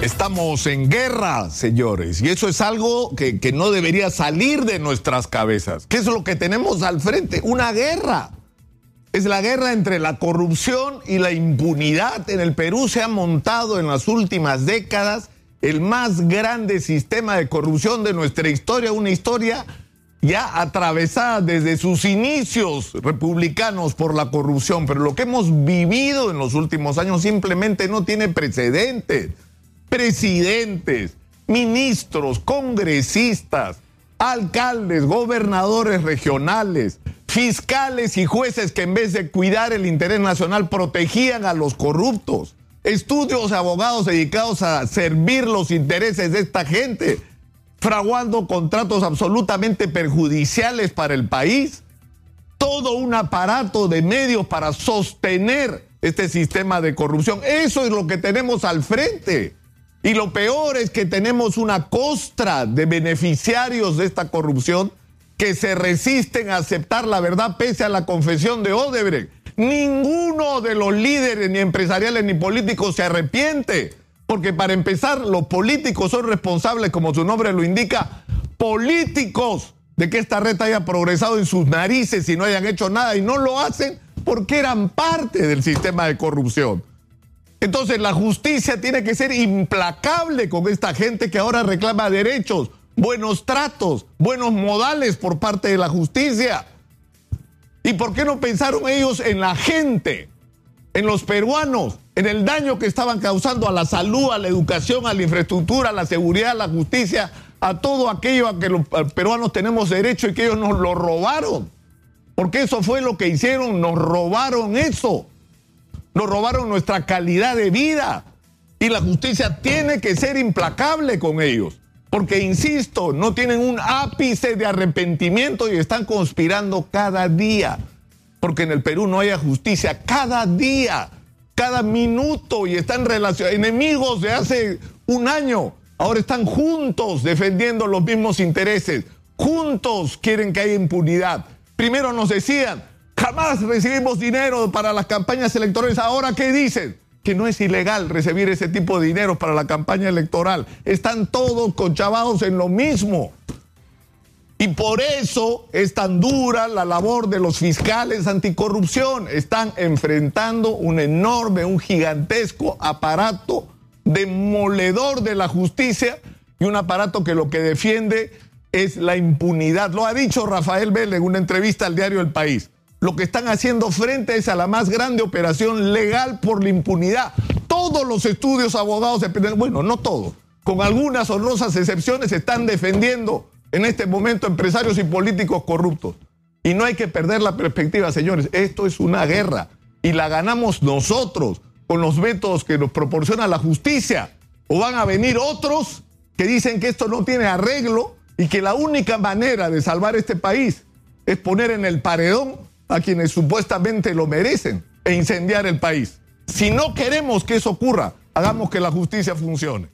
Estamos en guerra, señores, y eso es algo que, que, no debería salir de nuestras cabezas. ¿Qué es lo que tenemos al frente? Una guerra. Es la guerra entre la corrupción y la impunidad. En el Perú se ha montado en las últimas décadas el más grande sistema de corrupción de nuestra historia, una historia ya atravesada desde sus inicios republicanos por la corrupción, pero lo que hemos vivido en los últimos años simplemente no tiene precedentes. Presidentes, ministros, congresistas, alcaldes, gobernadores regionales, fiscales y jueces que en vez de cuidar el interés nacional protegían a los corruptos. Estudios, abogados dedicados a servir los intereses de esta gente, fraguando contratos absolutamente perjudiciales para el país. Todo un aparato de medios para sostener este sistema de corrupción. Eso es lo que tenemos al frente. Y lo peor es que tenemos una costra de beneficiarios de esta corrupción que se resisten a aceptar la verdad pese a la confesión de Odebrecht. Ninguno de los líderes, ni empresariales ni políticos, se arrepiente. Porque para empezar, los políticos son responsables, como su nombre lo indica, políticos de que esta red haya progresado en sus narices y no hayan hecho nada. Y no lo hacen porque eran parte del sistema de corrupción. Entonces la justicia tiene que ser implacable con esta gente que ahora reclama derechos, buenos tratos, buenos modales por parte de la justicia. ¿Y por qué no pensaron ellos en la gente, en los peruanos, en el daño que estaban causando a la salud, a la educación, a la infraestructura, a la seguridad, a la justicia, a todo aquello a que los peruanos tenemos derecho y que ellos nos lo robaron? Porque eso fue lo que hicieron, nos robaron eso. Nos robaron nuestra calidad de vida. Y la justicia tiene que ser implacable con ellos. Porque, insisto, no tienen un ápice de arrepentimiento y están conspirando cada día. Porque en el Perú no haya justicia cada día, cada minuto y están relacionados. Enemigos de hace un año, ahora están juntos defendiendo los mismos intereses. Juntos quieren que haya impunidad. Primero nos decían, Jamás recibimos dinero para las campañas electorales. Ahora, ¿qué dicen? Que no es ilegal recibir ese tipo de dinero para la campaña electoral. Están todos conchavados en lo mismo. Y por eso es tan dura la labor de los fiscales anticorrupción. Están enfrentando un enorme, un gigantesco aparato demoledor de la justicia y un aparato que lo que defiende es la impunidad. Lo ha dicho Rafael Vélez en una entrevista al diario El País lo que están haciendo frente es a la más grande operación legal por la impunidad. Todos los estudios abogados, bueno, no todos, con algunas honrosas excepciones, están defendiendo en este momento empresarios y políticos corruptos. Y no hay que perder la perspectiva, señores. Esto es una guerra y la ganamos nosotros con los métodos que nos proporciona la justicia. O van a venir otros que dicen que esto no tiene arreglo y que la única manera de salvar este país es poner en el paredón a quienes supuestamente lo merecen e incendiar el país. Si no queremos que eso ocurra, hagamos que la justicia funcione.